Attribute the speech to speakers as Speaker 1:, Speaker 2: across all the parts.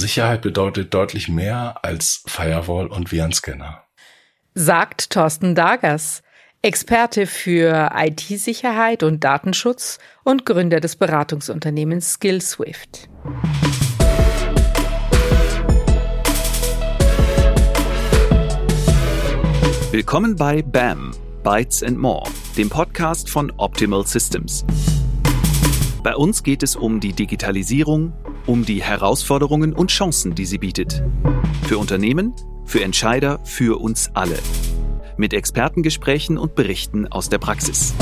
Speaker 1: Sicherheit bedeutet deutlich mehr als Firewall und Virenscanner.
Speaker 2: Sagt Thorsten Dagers, Experte für IT-Sicherheit und Datenschutz und Gründer des Beratungsunternehmens SkillSwift.
Speaker 3: Willkommen bei BAM, Bytes and More, dem Podcast von Optimal Systems. Bei uns geht es um die Digitalisierung, um die Herausforderungen und Chancen, die sie bietet. Für Unternehmen, für Entscheider, für uns alle. Mit Expertengesprächen und Berichten aus der Praxis.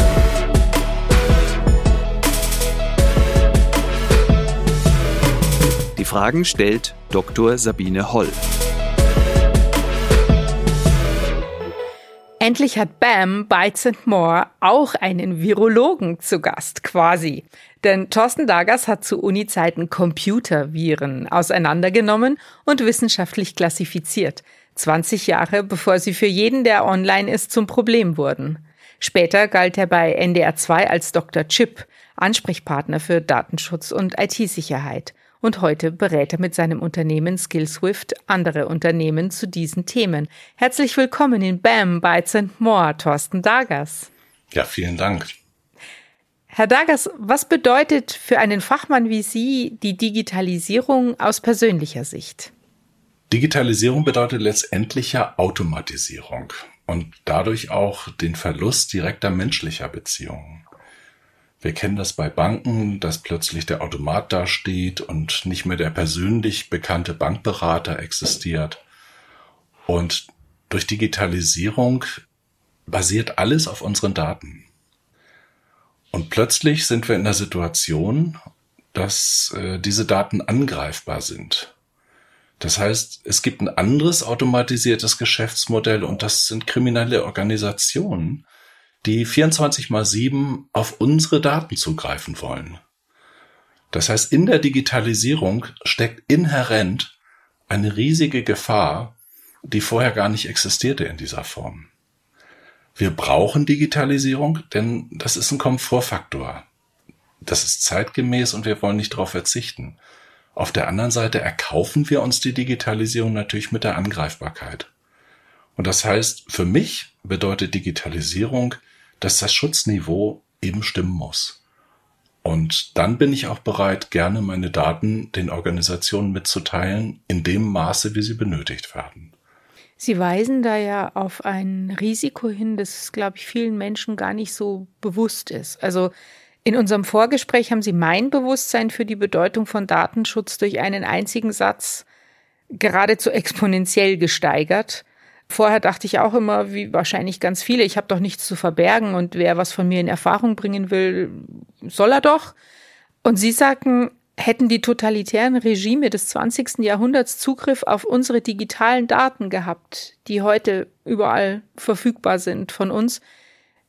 Speaker 3: Die Fragen stellt Dr. Sabine Holl.
Speaker 2: Endlich hat BAM, Bytes and More auch einen Virologen zu Gast, quasi. Denn Thorsten Dagers hat zu Uni-Zeiten Computerviren auseinandergenommen und wissenschaftlich klassifiziert. 20 Jahre bevor sie für jeden, der online ist, zum Problem wurden. Später galt er bei NDR 2 als Dr. Chip, Ansprechpartner für Datenschutz und IT-Sicherheit und heute berät er mit seinem Unternehmen SkillSwift andere Unternehmen zu diesen Themen. Herzlich willkommen in BAM, Bytes and More, Thorsten Dagers.
Speaker 1: Ja, vielen Dank.
Speaker 2: Herr Dagers, was bedeutet für einen Fachmann wie Sie die Digitalisierung aus persönlicher Sicht?
Speaker 1: Digitalisierung bedeutet letztendlich ja Automatisierung und dadurch auch den Verlust direkter menschlicher Beziehungen. Wir kennen das bei Banken, dass plötzlich der Automat dasteht und nicht mehr der persönlich bekannte Bankberater existiert. Und durch Digitalisierung basiert alles auf unseren Daten. Und plötzlich sind wir in der Situation, dass äh, diese Daten angreifbar sind. Das heißt, es gibt ein anderes automatisiertes Geschäftsmodell und das sind kriminelle Organisationen, die 24 mal 7 auf unsere Daten zugreifen wollen. Das heißt, in der Digitalisierung steckt inhärent eine riesige Gefahr, die vorher gar nicht existierte in dieser Form. Wir brauchen Digitalisierung, denn das ist ein Komfortfaktor. Das ist zeitgemäß und wir wollen nicht darauf verzichten. Auf der anderen Seite erkaufen wir uns die Digitalisierung natürlich mit der Angreifbarkeit. Und das heißt, für mich bedeutet Digitalisierung, dass das Schutzniveau eben stimmen muss. Und dann bin ich auch bereit, gerne meine Daten den Organisationen mitzuteilen, in dem Maße, wie sie benötigt werden.
Speaker 2: Sie weisen da ja auf ein Risiko hin, das, glaube ich, vielen Menschen gar nicht so bewusst ist. Also in unserem Vorgespräch haben Sie mein Bewusstsein für die Bedeutung von Datenschutz durch einen einzigen Satz geradezu exponentiell gesteigert. Vorher dachte ich auch immer, wie wahrscheinlich ganz viele, ich habe doch nichts zu verbergen und wer was von mir in Erfahrung bringen will, soll er doch. Und Sie sagten, hätten die totalitären Regime des 20. Jahrhunderts Zugriff auf unsere digitalen Daten gehabt, die heute überall verfügbar sind von uns,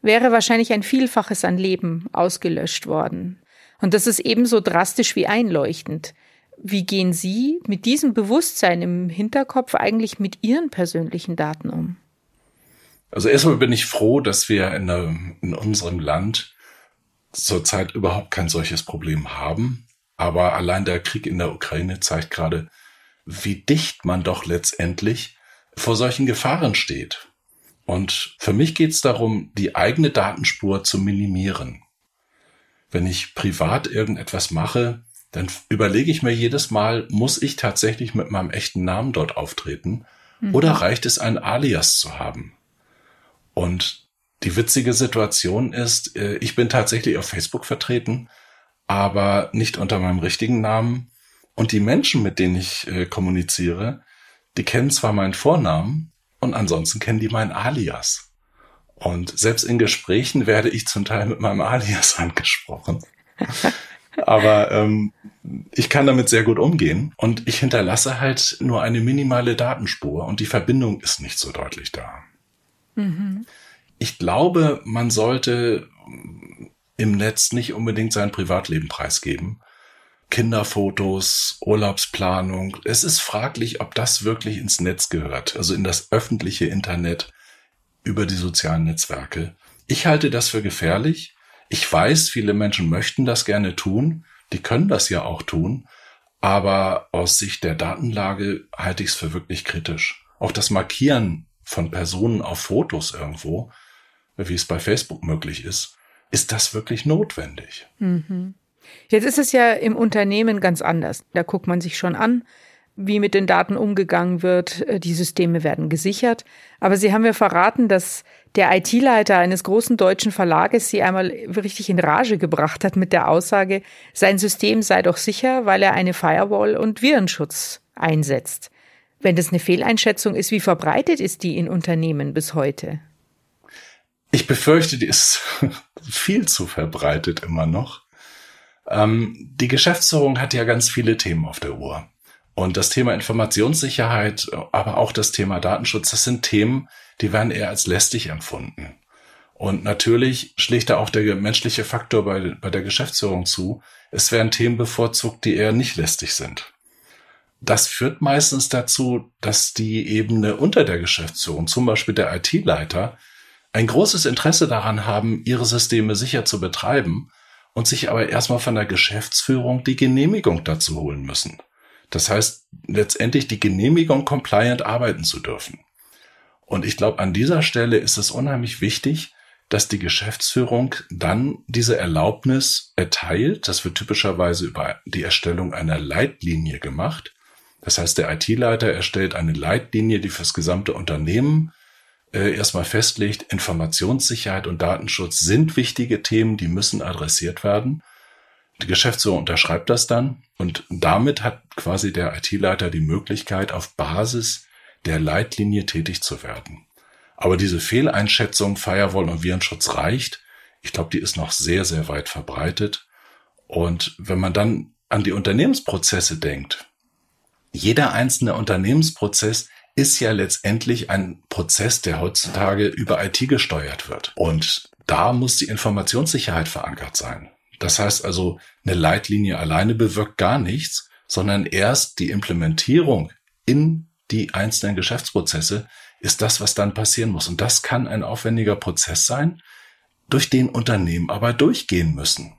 Speaker 2: wäre wahrscheinlich ein Vielfaches an Leben ausgelöscht worden. Und das ist ebenso drastisch wie einleuchtend. Wie gehen Sie mit diesem Bewusstsein im Hinterkopf eigentlich mit Ihren persönlichen Daten um?
Speaker 1: Also erstmal bin ich froh, dass wir in, der, in unserem Land zurzeit überhaupt kein solches Problem haben. Aber allein der Krieg in der Ukraine zeigt gerade, wie dicht man doch letztendlich vor solchen Gefahren steht. Und für mich geht es darum, die eigene Datenspur zu minimieren. Wenn ich privat irgendetwas mache, dann überlege ich mir jedes Mal, muss ich tatsächlich mit meinem echten Namen dort auftreten mhm. oder reicht es, ein Alias zu haben? Und die witzige Situation ist, äh, ich bin tatsächlich auf Facebook vertreten, aber nicht unter meinem richtigen Namen. Und die Menschen, mit denen ich äh, kommuniziere, die kennen zwar meinen Vornamen und ansonsten kennen die meinen Alias. Und selbst in Gesprächen werde ich zum Teil mit meinem Alias angesprochen. Aber ähm, ich kann damit sehr gut umgehen und ich hinterlasse halt nur eine minimale Datenspur und die Verbindung ist nicht so deutlich da. Mhm. Ich glaube, man sollte im Netz nicht unbedingt sein Privatleben preisgeben. Kinderfotos, Urlaubsplanung. Es ist fraglich, ob das wirklich ins Netz gehört, also in das öffentliche Internet über die sozialen Netzwerke. Ich halte das für gefährlich ich weiß, viele Menschen möchten das gerne tun, die können das ja auch tun, Aber aus Sicht der Datenlage halte ich es für wirklich kritisch. Auch das Markieren von Personen auf Fotos irgendwo, wie es bei Facebook möglich ist, ist das wirklich notwendig?
Speaker 2: Mhm. Jetzt ist es ja im Unternehmen ganz anders. Da guckt man sich schon an, wie mit den Daten umgegangen wird. Äh, die Systeme werden gesichert. Aber Sie haben mir verraten, dass der IT-Leiter eines großen deutschen Verlages Sie einmal richtig in Rage gebracht hat mit der Aussage, sein System sei doch sicher, weil er eine Firewall und Virenschutz einsetzt. Wenn das eine Fehleinschätzung ist, wie verbreitet ist die in Unternehmen bis heute?
Speaker 1: Ich befürchte, die ist viel zu verbreitet immer noch. Ähm, die Geschäftsführung hat ja ganz viele Themen auf der Uhr. Und das Thema Informationssicherheit, aber auch das Thema Datenschutz, das sind Themen, die werden eher als lästig empfunden. Und natürlich schlägt da auch der menschliche Faktor bei, bei der Geschäftsführung zu. Es werden Themen bevorzugt, die eher nicht lästig sind. Das führt meistens dazu, dass die Ebene unter der Geschäftsführung, zum Beispiel der IT-Leiter, ein großes Interesse daran haben, ihre Systeme sicher zu betreiben und sich aber erstmal von der Geschäftsführung die Genehmigung dazu holen müssen. Das heißt, letztendlich die Genehmigung, compliant arbeiten zu dürfen. Und ich glaube, an dieser Stelle ist es unheimlich wichtig, dass die Geschäftsführung dann diese Erlaubnis erteilt. Das wird typischerweise über die Erstellung einer Leitlinie gemacht. Das heißt, der IT-Leiter erstellt eine Leitlinie, die fürs gesamte Unternehmen äh, erstmal festlegt, Informationssicherheit und Datenschutz sind wichtige Themen, die müssen adressiert werden. Die Geschäftsführung unterschreibt das dann und damit hat quasi der IT-Leiter die Möglichkeit, auf Basis der Leitlinie tätig zu werden. Aber diese Fehleinschätzung Firewall und Virenschutz reicht. Ich glaube, die ist noch sehr, sehr weit verbreitet. Und wenn man dann an die Unternehmensprozesse denkt, jeder einzelne Unternehmensprozess ist ja letztendlich ein Prozess, der heutzutage über IT gesteuert wird. Und da muss die Informationssicherheit verankert sein. Das heißt also, eine Leitlinie alleine bewirkt gar nichts, sondern erst die Implementierung in die einzelnen Geschäftsprozesse ist das, was dann passieren muss. Und das kann ein aufwendiger Prozess sein, durch den Unternehmen aber durchgehen müssen.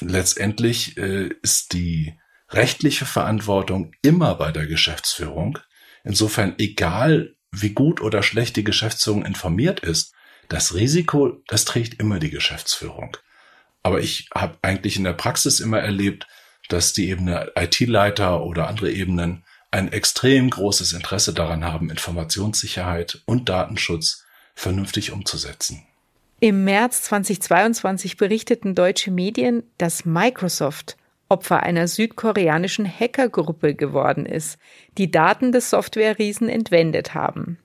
Speaker 1: Letztendlich äh, ist die rechtliche Verantwortung immer bei der Geschäftsführung. Insofern, egal wie gut oder schlecht die Geschäftsführung informiert ist, das Risiko, das trägt immer die Geschäftsführung. Aber ich habe eigentlich in der Praxis immer erlebt, dass die Ebene IT-Leiter oder andere Ebenen ein extrem großes Interesse daran haben, Informationssicherheit und Datenschutz vernünftig umzusetzen.
Speaker 2: Im März 2022 berichteten deutsche Medien, dass Microsoft Opfer einer südkoreanischen Hackergruppe geworden ist, die Daten des Softwareriesen entwendet haben.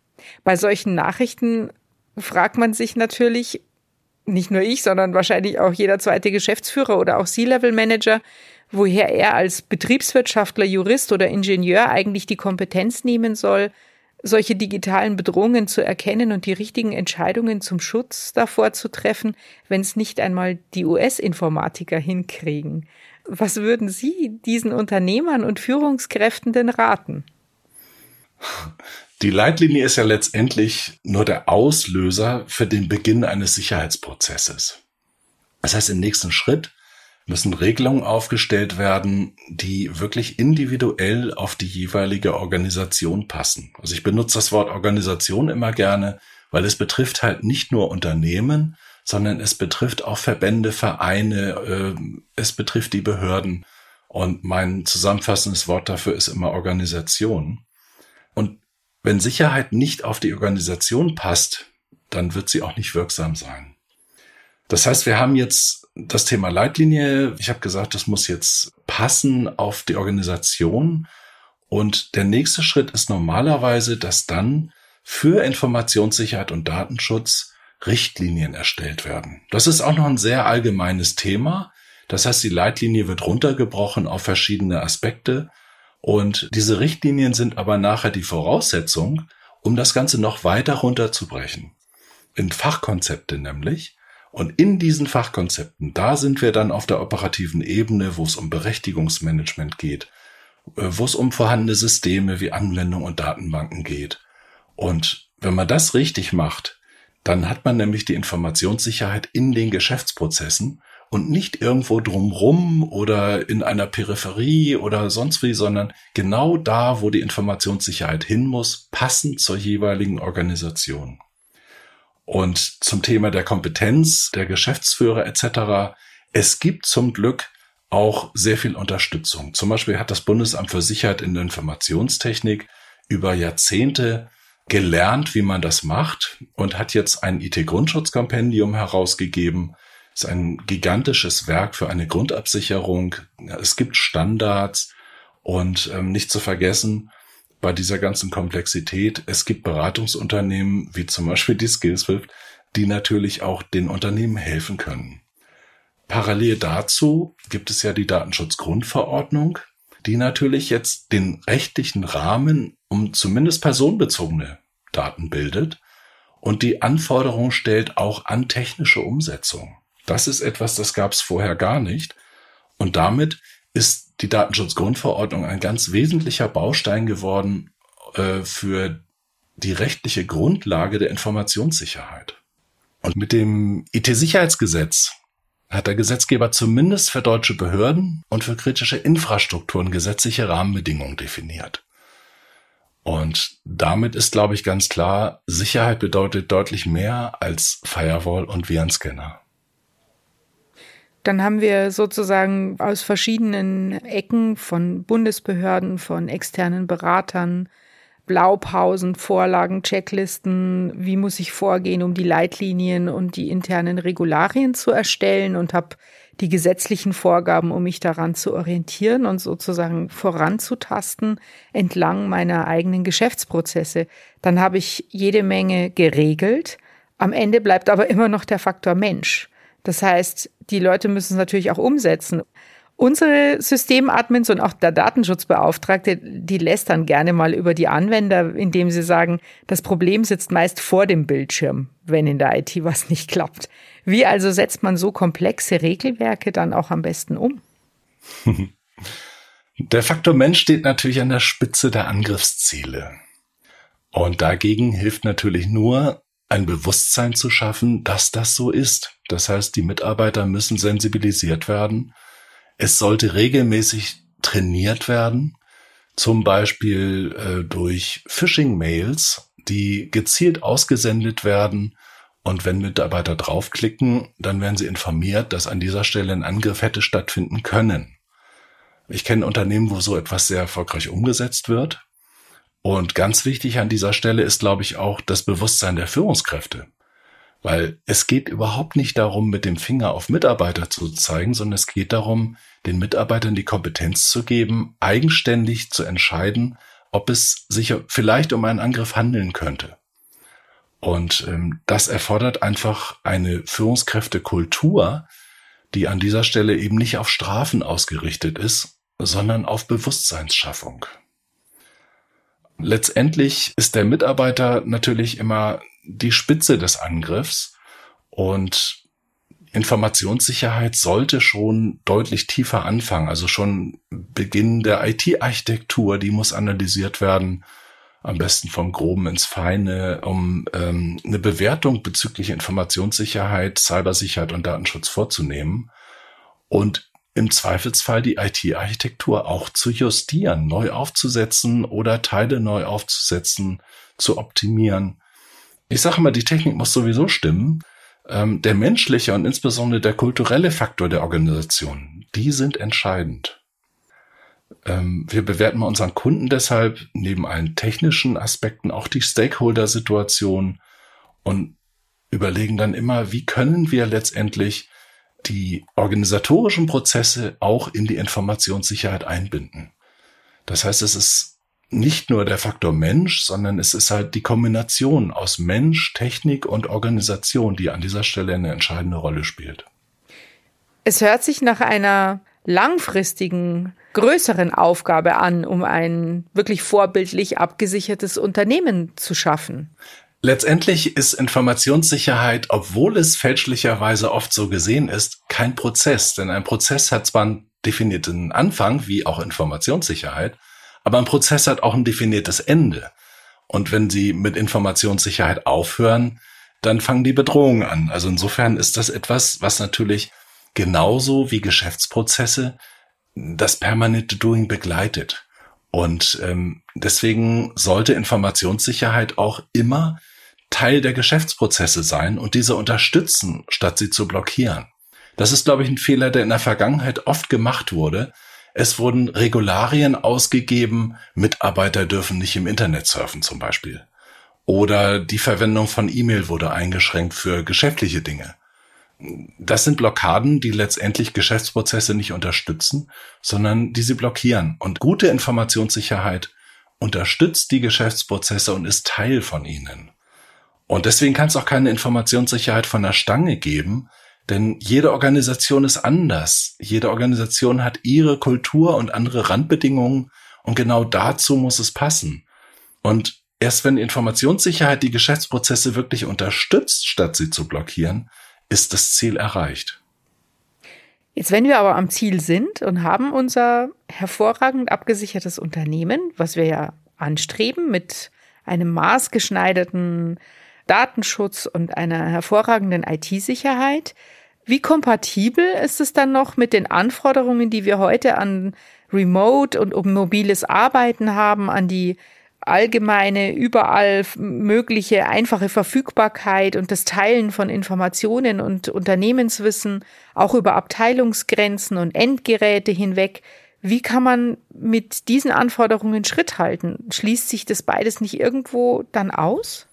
Speaker 2: Bei solchen Nachrichten fragt man sich natürlich, nicht nur ich, sondern wahrscheinlich auch jeder zweite Geschäftsführer oder auch C-Level-Manager, woher er als Betriebswirtschaftler, Jurist oder Ingenieur eigentlich die Kompetenz nehmen soll, solche digitalen Bedrohungen zu erkennen und die richtigen Entscheidungen zum Schutz davor zu treffen, wenn es nicht einmal die US-Informatiker hinkriegen. Was würden Sie diesen Unternehmern und Führungskräften denn raten?
Speaker 1: Die Leitlinie ist ja letztendlich nur der Auslöser für den Beginn eines Sicherheitsprozesses. Das heißt, im nächsten Schritt müssen Regelungen aufgestellt werden, die wirklich individuell auf die jeweilige Organisation passen. Also ich benutze das Wort Organisation immer gerne, weil es betrifft halt nicht nur Unternehmen, sondern es betrifft auch Verbände, Vereine, äh, es betrifft die Behörden. Und mein zusammenfassendes Wort dafür ist immer Organisation. Und wenn Sicherheit nicht auf die Organisation passt, dann wird sie auch nicht wirksam sein. Das heißt, wir haben jetzt das Thema Leitlinie. Ich habe gesagt, das muss jetzt passen auf die Organisation. Und der nächste Schritt ist normalerweise, dass dann für Informationssicherheit und Datenschutz Richtlinien erstellt werden. Das ist auch noch ein sehr allgemeines Thema. Das heißt, die Leitlinie wird runtergebrochen auf verschiedene Aspekte und diese Richtlinien sind aber nachher die Voraussetzung, um das Ganze noch weiter runterzubrechen. In Fachkonzepte nämlich. Und in diesen Fachkonzepten, da sind wir dann auf der operativen Ebene, wo es um Berechtigungsmanagement geht, äh, wo es um vorhandene Systeme wie Anwendung und Datenbanken geht. Und wenn man das richtig macht, dann hat man nämlich die Informationssicherheit in den Geschäftsprozessen und nicht irgendwo drumrum oder in einer Peripherie oder sonst wie, sondern genau da, wo die Informationssicherheit hin muss, passend zur jeweiligen Organisation. Und zum Thema der Kompetenz der Geschäftsführer etc. Es gibt zum Glück auch sehr viel Unterstützung. Zum Beispiel hat das Bundesamt für Sicherheit in der Informationstechnik über Jahrzehnte gelernt, wie man das macht und hat jetzt ein IT-Grundschutzkompendium herausgegeben. Ist ein gigantisches Werk für eine Grundabsicherung. Es gibt Standards und ähm, nicht zu vergessen, bei dieser ganzen Komplexität, es gibt Beratungsunternehmen, wie zum Beispiel die Skillswift, die natürlich auch den Unternehmen helfen können. Parallel dazu gibt es ja die Datenschutzgrundverordnung, die natürlich jetzt den rechtlichen Rahmen um zumindest personenbezogene Daten bildet und die Anforderungen stellt auch an technische Umsetzung. Das ist etwas, das gab es vorher gar nicht. Und damit ist die Datenschutzgrundverordnung ein ganz wesentlicher Baustein geworden äh, für die rechtliche Grundlage der Informationssicherheit. Und mit dem IT-Sicherheitsgesetz hat der Gesetzgeber zumindest für deutsche Behörden und für kritische Infrastrukturen gesetzliche Rahmenbedingungen definiert. Und damit ist, glaube ich, ganz klar, Sicherheit bedeutet deutlich mehr als Firewall und Virenscanner.
Speaker 2: Dann haben wir sozusagen aus verschiedenen Ecken von Bundesbehörden, von externen Beratern, Blaupausen, Vorlagen, Checklisten, wie muss ich vorgehen, um die Leitlinien und die internen Regularien zu erstellen und habe die gesetzlichen Vorgaben, um mich daran zu orientieren und sozusagen voranzutasten entlang meiner eigenen Geschäftsprozesse. Dann habe ich jede Menge geregelt. Am Ende bleibt aber immer noch der Faktor Mensch. Das heißt, die Leute müssen es natürlich auch umsetzen. Unsere Systemadmins und auch der Datenschutzbeauftragte, die lästern gerne mal über die Anwender, indem sie sagen, das Problem sitzt meist vor dem Bildschirm, wenn in der IT was nicht klappt. Wie also setzt man so komplexe Regelwerke dann auch am besten um?
Speaker 1: Der Faktor Mensch steht natürlich an der Spitze der Angriffsziele. Und dagegen hilft natürlich nur, ein Bewusstsein zu schaffen, dass das so ist. Das heißt, die Mitarbeiter müssen sensibilisiert werden es sollte regelmäßig trainiert werden, zum Beispiel äh, durch Phishing-Mails, die gezielt ausgesendet werden. Und wenn Mitarbeiter draufklicken, dann werden sie informiert, dass an dieser Stelle ein Angriff hätte stattfinden können. Ich kenne Unternehmen, wo so etwas sehr erfolgreich umgesetzt wird. Und ganz wichtig an dieser Stelle ist, glaube ich, auch das Bewusstsein der Führungskräfte. Weil es geht überhaupt nicht darum, mit dem Finger auf Mitarbeiter zu zeigen, sondern es geht darum, den Mitarbeitern die Kompetenz zu geben, eigenständig zu entscheiden, ob es sich vielleicht um einen Angriff handeln könnte. Und ähm, das erfordert einfach eine Führungskräftekultur, die an dieser Stelle eben nicht auf Strafen ausgerichtet ist, sondern auf Bewusstseinsschaffung. Letztendlich ist der Mitarbeiter natürlich immer die Spitze des Angriffs und Informationssicherheit sollte schon deutlich tiefer anfangen. Also schon Beginn der IT-Architektur, die muss analysiert werden, am besten vom Groben ins Feine, um ähm, eine Bewertung bezüglich Informationssicherheit, Cybersicherheit und Datenschutz vorzunehmen und im Zweifelsfall die IT-Architektur auch zu justieren, neu aufzusetzen oder Teile neu aufzusetzen, zu optimieren ich sage mal, die Technik muss sowieso stimmen. Ähm, der menschliche und insbesondere der kulturelle Faktor der Organisation, die sind entscheidend. Ähm, wir bewerten bei unseren Kunden deshalb neben allen technischen Aspekten auch die Stakeholder-Situation und überlegen dann immer, wie können wir letztendlich die organisatorischen Prozesse auch in die Informationssicherheit einbinden. Das heißt, es ist nicht nur der Faktor Mensch, sondern es ist halt die Kombination aus Mensch, Technik und Organisation, die an dieser Stelle eine entscheidende Rolle spielt.
Speaker 2: Es hört sich nach einer langfristigen, größeren Aufgabe an, um ein wirklich vorbildlich abgesichertes Unternehmen zu schaffen.
Speaker 1: Letztendlich ist Informationssicherheit, obwohl es fälschlicherweise oft so gesehen ist, kein Prozess. Denn ein Prozess hat zwar einen definierten Anfang, wie auch Informationssicherheit, aber ein Prozess hat auch ein definiertes Ende. Und wenn Sie mit Informationssicherheit aufhören, dann fangen die Bedrohungen an. Also insofern ist das etwas, was natürlich genauso wie Geschäftsprozesse das permanente Doing begleitet. Und ähm, deswegen sollte Informationssicherheit auch immer Teil der Geschäftsprozesse sein und diese unterstützen, statt sie zu blockieren. Das ist, glaube ich, ein Fehler, der in der Vergangenheit oft gemacht wurde. Es wurden Regularien ausgegeben, Mitarbeiter dürfen nicht im Internet surfen zum Beispiel. Oder die Verwendung von E-Mail wurde eingeschränkt für geschäftliche Dinge. Das sind Blockaden, die letztendlich Geschäftsprozesse nicht unterstützen, sondern die sie blockieren. Und gute Informationssicherheit unterstützt die Geschäftsprozesse und ist Teil von ihnen. Und deswegen kann es auch keine Informationssicherheit von der Stange geben, denn jede Organisation ist anders. Jede Organisation hat ihre Kultur und andere Randbedingungen und genau dazu muss es passen. Und erst wenn Informationssicherheit die Geschäftsprozesse wirklich unterstützt, statt sie zu blockieren, ist das Ziel erreicht.
Speaker 2: Jetzt, wenn wir aber am Ziel sind und haben unser hervorragend abgesichertes Unternehmen, was wir ja anstreben mit einem maßgeschneiderten Datenschutz und einer hervorragenden IT-Sicherheit, wie kompatibel ist es dann noch mit den Anforderungen, die wir heute an Remote und mobiles Arbeiten haben, an die allgemeine, überall mögliche einfache Verfügbarkeit und das Teilen von Informationen und Unternehmenswissen, auch über Abteilungsgrenzen und Endgeräte hinweg. Wie kann man mit diesen Anforderungen Schritt halten? Schließt sich das beides nicht irgendwo dann aus?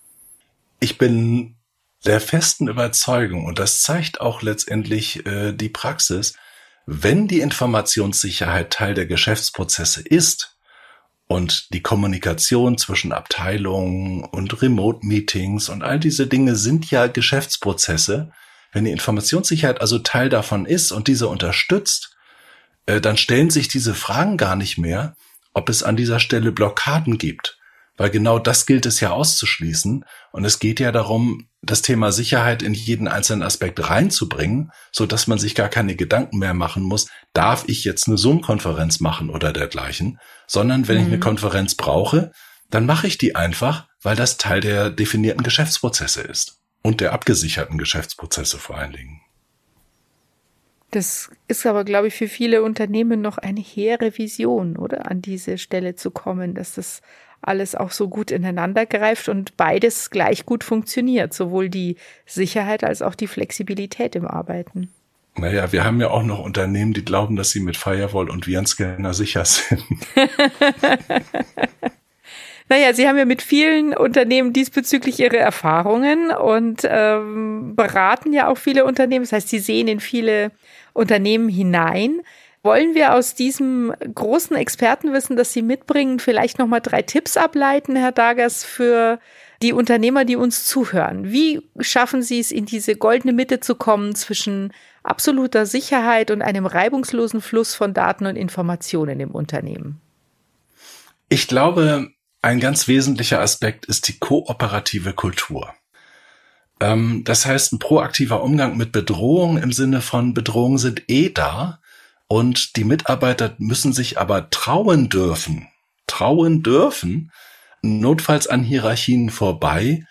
Speaker 1: Ich bin der festen Überzeugung, und das zeigt auch letztendlich äh, die Praxis, wenn die Informationssicherheit Teil der Geschäftsprozesse ist, und die Kommunikation zwischen Abteilungen und Remote-Meetings und all diese Dinge sind ja Geschäftsprozesse. Wenn die Informationssicherheit also Teil davon ist und diese unterstützt, äh, dann stellen sich diese Fragen gar nicht mehr, ob es an dieser Stelle Blockaden gibt. Weil genau das gilt es ja auszuschließen. Und es geht ja darum, das Thema Sicherheit in jeden einzelnen Aspekt reinzubringen, so dass man sich gar keine Gedanken mehr machen muss, darf ich jetzt eine Zoom-Konferenz machen oder dergleichen, sondern wenn mhm. ich eine mhm. Konferenz brauche, dann mache ich die einfach, weil das Teil der definierten Geschäftsprozesse ist und der abgesicherten Geschäftsprozesse vor allen Dingen.
Speaker 2: Das ist aber, glaube ich, für viele Unternehmen noch eine hehre Vision, oder? An diese Stelle zu kommen, dass das alles auch so gut ineinander greift und beides gleich gut funktioniert, sowohl die Sicherheit als auch die Flexibilität im Arbeiten.
Speaker 1: Naja, wir haben ja auch noch Unternehmen, die glauben, dass sie mit Firewall und Virenscanner sicher sind.
Speaker 2: Naja, Sie haben ja mit vielen Unternehmen diesbezüglich Ihre Erfahrungen und ähm, beraten ja auch viele Unternehmen. Das heißt, Sie sehen in viele Unternehmen hinein. Wollen wir aus diesem großen Expertenwissen, das Sie mitbringen, vielleicht nochmal drei Tipps ableiten, Herr Dagers, für die Unternehmer, die uns zuhören? Wie schaffen Sie es, in diese goldene Mitte zu kommen zwischen absoluter Sicherheit und einem reibungslosen Fluss von Daten und Informationen im Unternehmen?
Speaker 1: Ich glaube, ein ganz wesentlicher Aspekt ist die kooperative Kultur. Ähm, das heißt, ein proaktiver Umgang mit Bedrohungen im Sinne von Bedrohungen sind eh da und die Mitarbeiter müssen sich aber trauen dürfen, trauen dürfen, notfalls an Hierarchien vorbei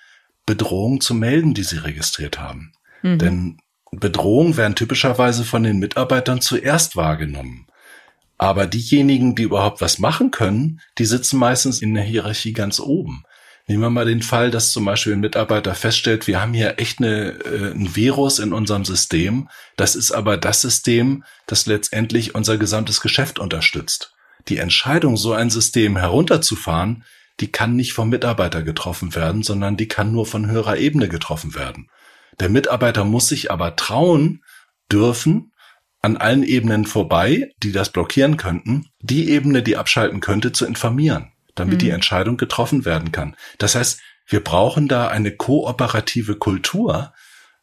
Speaker 1: Bedrohungen zu melden, die sie registriert haben. Mhm. Denn Bedrohungen werden typischerweise von den Mitarbeitern zuerst wahrgenommen. Aber diejenigen, die überhaupt was machen können, die sitzen meistens in der Hierarchie ganz oben. Nehmen wir mal den Fall, dass zum Beispiel ein Mitarbeiter feststellt, wir haben hier echt eine, äh, ein Virus in unserem System. Das ist aber das System, das letztendlich unser gesamtes Geschäft unterstützt. Die Entscheidung, so ein System herunterzufahren, die kann nicht vom Mitarbeiter getroffen werden, sondern die kann nur von höherer Ebene getroffen werden. Der Mitarbeiter muss sich aber trauen dürfen, an allen Ebenen vorbei, die das blockieren könnten, die Ebene, die abschalten könnte, zu informieren damit mhm. die Entscheidung getroffen werden kann. Das heißt, wir brauchen da eine kooperative Kultur,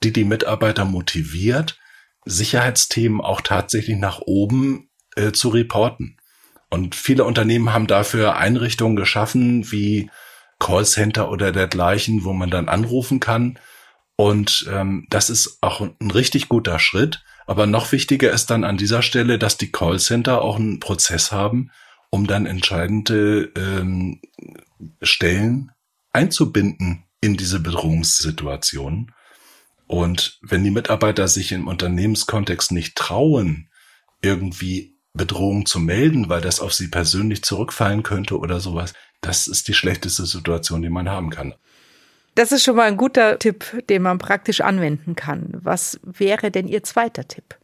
Speaker 1: die die Mitarbeiter motiviert, Sicherheitsthemen auch tatsächlich nach oben äh, zu reporten. Und viele Unternehmen haben dafür Einrichtungen geschaffen wie Callcenter oder dergleichen, wo man dann anrufen kann. Und ähm, das ist auch ein richtig guter Schritt. Aber noch wichtiger ist dann an dieser Stelle, dass die Callcenter auch einen Prozess haben, um dann entscheidende ähm, Stellen einzubinden in diese Bedrohungssituation. Und wenn die Mitarbeiter sich im Unternehmenskontext nicht trauen, irgendwie Bedrohung zu melden, weil das auf sie persönlich zurückfallen könnte oder sowas, das ist die schlechteste Situation, die man haben kann.
Speaker 2: Das ist schon mal ein guter Tipp, den man praktisch anwenden kann. Was wäre denn Ihr zweiter Tipp?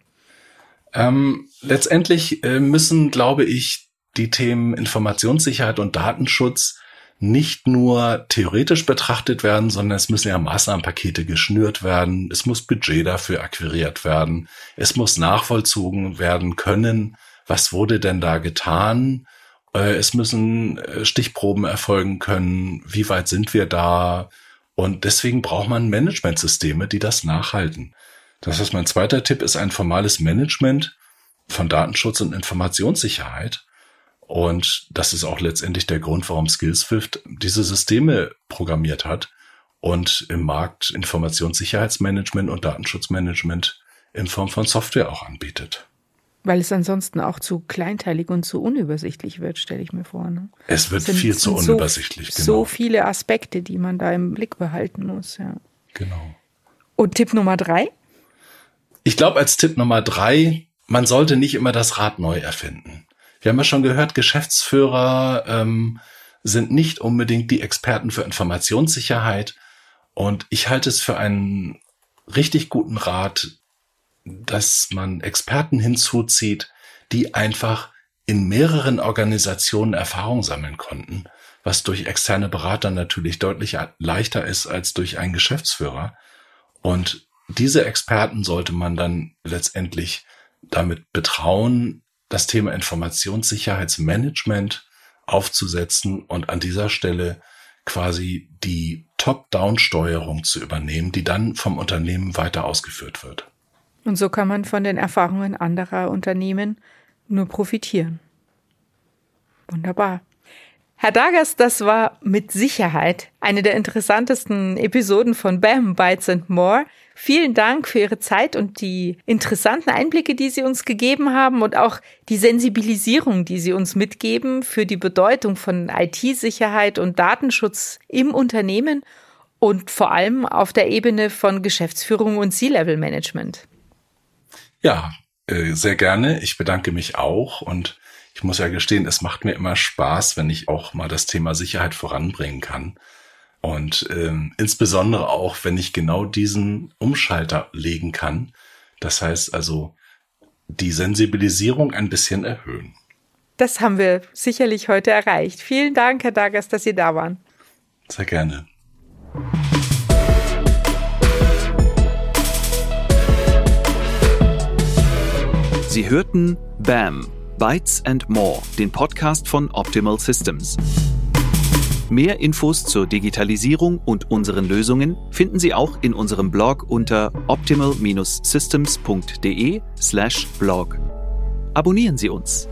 Speaker 1: Ähm, letztendlich äh, müssen, glaube ich, die Themen Informationssicherheit und Datenschutz nicht nur theoretisch betrachtet werden, sondern es müssen ja Maßnahmenpakete geschnürt werden, es muss Budget dafür akquiriert werden, es muss nachvollzogen werden können, was wurde denn da getan, äh, es müssen äh, Stichproben erfolgen können, wie weit sind wir da, und deswegen braucht man Managementsysteme, die das nachhalten. Das heißt, mein zweiter Tipp ist ein formales Management von Datenschutz und Informationssicherheit. Und das ist auch letztendlich der Grund, warum Skillswift diese Systeme programmiert hat und im Markt Informationssicherheitsmanagement und Datenschutzmanagement in Form von Software auch anbietet.
Speaker 2: Weil es ansonsten auch zu kleinteilig und zu unübersichtlich wird, stelle ich mir vor. Ne?
Speaker 1: Es wird sind, viel zu unübersichtlich.
Speaker 2: So, genau. so viele Aspekte, die man da im Blick behalten muss. Ja.
Speaker 1: Genau.
Speaker 2: Und Tipp Nummer drei?
Speaker 1: Ich glaube, als Tipp Nummer drei, man sollte nicht immer das Rad neu erfinden. Wir haben ja schon gehört, Geschäftsführer ähm, sind nicht unbedingt die Experten für Informationssicherheit. Und ich halte es für einen richtig guten Rat, dass man Experten hinzuzieht, die einfach in mehreren Organisationen Erfahrung sammeln konnten, was durch externe Berater natürlich deutlich leichter ist als durch einen Geschäftsführer. Und diese Experten sollte man dann letztendlich damit betrauen, das Thema Informationssicherheitsmanagement aufzusetzen und an dieser Stelle quasi die Top-Down-Steuerung zu übernehmen, die dann vom Unternehmen weiter ausgeführt wird.
Speaker 2: Und so kann man von den Erfahrungen anderer Unternehmen nur profitieren. Wunderbar. Herr Dagas, das war mit Sicherheit eine der interessantesten Episoden von BAM Bytes and More. Vielen Dank für Ihre Zeit und die interessanten Einblicke, die Sie uns gegeben haben und auch die Sensibilisierung, die Sie uns mitgeben für die Bedeutung von IT-Sicherheit und Datenschutz im Unternehmen und vor allem auf der Ebene von Geschäftsführung und C-Level-Management.
Speaker 1: Ja, äh, sehr gerne. Ich bedanke mich auch und ich muss ja gestehen, es macht mir immer Spaß, wenn ich auch mal das Thema Sicherheit voranbringen kann. Und ähm, insbesondere auch, wenn ich genau diesen Umschalter legen kann. Das heißt also, die Sensibilisierung ein bisschen erhöhen.
Speaker 2: Das haben wir sicherlich heute erreicht. Vielen Dank, Herr Dagas, dass Sie da waren.
Speaker 1: Sehr gerne.
Speaker 3: Sie hörten BAM, Bytes and More, den Podcast von Optimal Systems. Mehr Infos zur Digitalisierung und unseren Lösungen finden Sie auch in unserem Blog unter optimal-systems.de/blog. Abonnieren Sie uns.